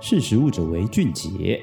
识食物者为俊杰。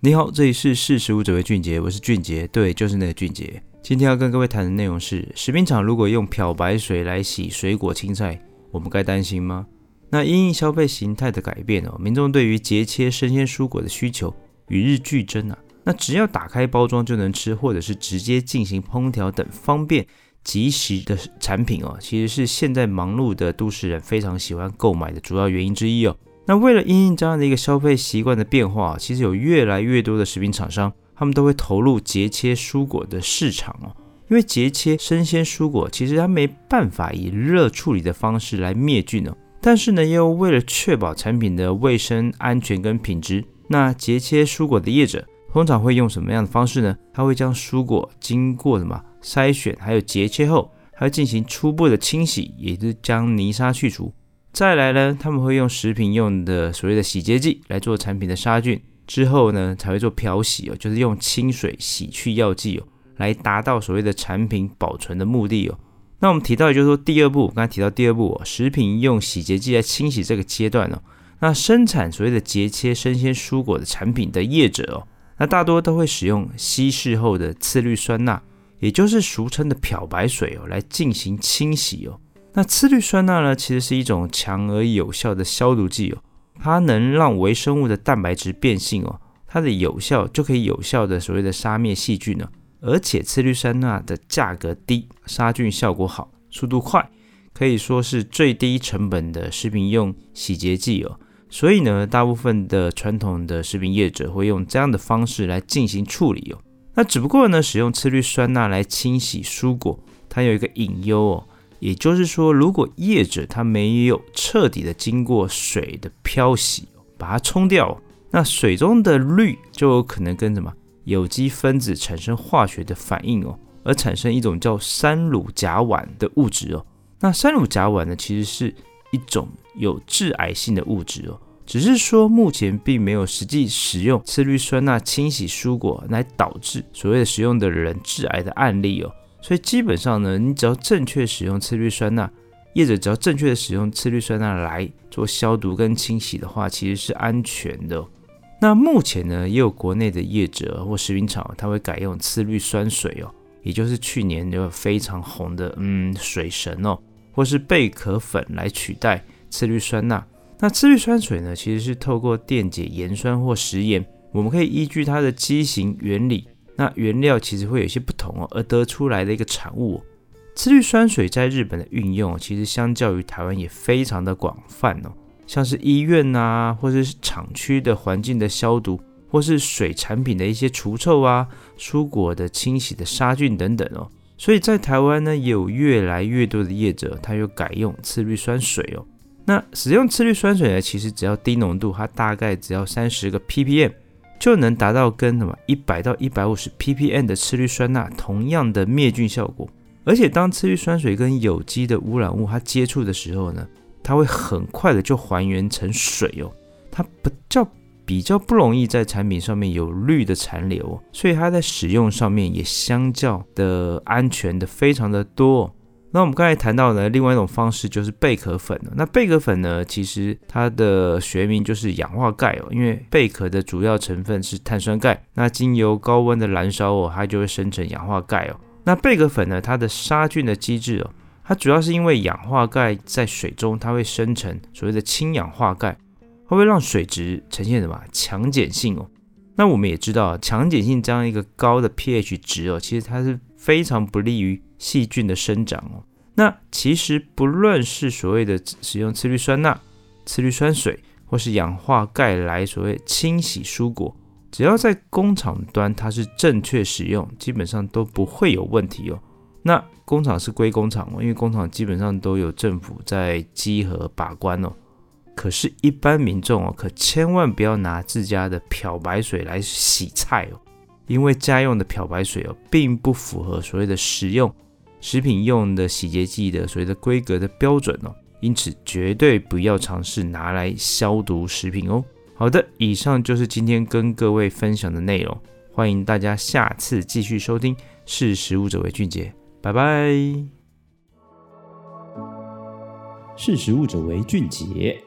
你好，这里是识食物者为俊杰，我是俊杰，对，就是那个俊杰。今天要跟各位谈的内容是：食品厂如果用漂白水来洗水果青菜，我们该担心吗？那因应消费形态的改变哦，民众对于节切生鲜蔬果的需求与日俱增啊。那只要打开包装就能吃，或者是直接进行烹调等方便即食的产品哦，其实是现在忙碌的都市人非常喜欢购买的主要原因之一哦。那为了因应这样的一个消费习惯的变化，其实有越来越多的食品厂商，他们都会投入节切蔬果的市场哦。因为节切生鲜蔬果，其实它没办法以热处理的方式来灭菌哦。但是呢，又为了确保产品的卫生安全跟品质，那节切蔬果的业者通常会用什么样的方式呢？他会将蔬果经过什么筛选，还有节切后，还要进行初步的清洗，也就是将泥沙去除。再来呢，他们会用食品用的所谓的洗洁剂来做产品的杀菌，之后呢才会做漂洗哦，就是用清水洗去药剂哦，来达到所谓的产品保存的目的哦。那我们提到也就是说第二步，刚才提到第二步哦，食品用洗洁剂来清洗这个阶段哦，那生产所谓的节切生鲜蔬果的产品的业者哦，那大多都会使用稀释后的次氯酸钠，也就是俗称的漂白水哦，来进行清洗哦。那次氯酸钠呢，其实是一种强而有效的消毒剂哦，它能让微生物的蛋白质变性哦，它的有效就可以有效的所谓的杀灭细菌呢，而且次氯酸钠的价格低，杀菌效果好，速度快，可以说是最低成本的食品用洗洁剂哦，所以呢，大部分的传统的食品业者会用这样的方式来进行处理哦。那只不过呢，使用次氯酸钠来清洗蔬果，它有一个隐忧哦。也就是说，如果业者他没有彻底的经过水的漂洗，把它冲掉，那水中的氯就有可能跟什么有机分子产生化学的反应哦，而产生一种叫三乳甲烷的物质哦。那三乳甲烷呢，其实是一种有致癌性的物质哦，只是说目前并没有实际使用次氯酸钠清洗蔬果来导致所谓的使用的人致癌的案例哦。所以基本上呢，你只要正确使用次氯酸钠，业者只要正确的使用次氯酸钠来做消毒跟清洗的话，其实是安全的。那目前呢，也有国内的业者或食品厂，他会改用次氯酸水哦，也就是去年有非常红的嗯水神哦，或是贝壳粉来取代次氯酸钠。那次氯酸水呢，其实是透过电解盐酸或食盐，我们可以依据它的机型原理。那原料其实会有些不同哦，而得出来的一个产物。次氯酸水在日本的运用，其实相较于台湾也非常的广泛哦，像是医院啊，或者是厂区的环境的消毒，或是水产品的一些除臭啊，蔬果的清洗的杀菌等等哦。所以在台湾呢，也有越来越多的业者，他又改用次氯酸水哦。那使用次氯酸水呢，其实只要低浓度，它大概只要三十个 ppm。就能达到跟什么一百到一百五十 ppm 的次氯酸钠同样的灭菌效果，而且当次氯酸水跟有机的污染物它接触的时候呢，它会很快的就还原成水哦，它不叫比较不容易在产品上面有氯的残留，所以它在使用上面也相较的安全的非常的多。那我们刚才谈到呢，另外一种方式就是贝壳粉。那贝壳粉呢，其实它的学名就是氧化钙哦，因为贝壳的主要成分是碳酸钙，那经由高温的燃烧哦，它就会生成氧化钙哦。那贝壳粉呢，它的杀菌的机制哦，它主要是因为氧化钙在水中，它会生成所谓的氢氧化钙，它会让水质呈现什么强碱性哦。那我们也知道，强碱性这样一个高的 pH 值哦，其实它是非常不利于细菌的生长哦。那其实不论是所谓的使用次氯酸钠、次氯酸水，或是氧化钙来所谓清洗蔬果，只要在工厂端它是正确使用，基本上都不会有问题哦。那工厂是归工厂哦，因为工厂基本上都有政府在稽核把关哦。可是，一般民众哦，可千万不要拿自家的漂白水来洗菜哦，因为家用的漂白水哦，并不符合所谓的食用。食品用的洗洁剂的所谓的规格的标准哦，因此绝对不要尝试拿来消毒食品哦。好的，以上就是今天跟各位分享的内容，欢迎大家下次继续收听。识食物者为俊杰，拜拜。识食物者为俊杰。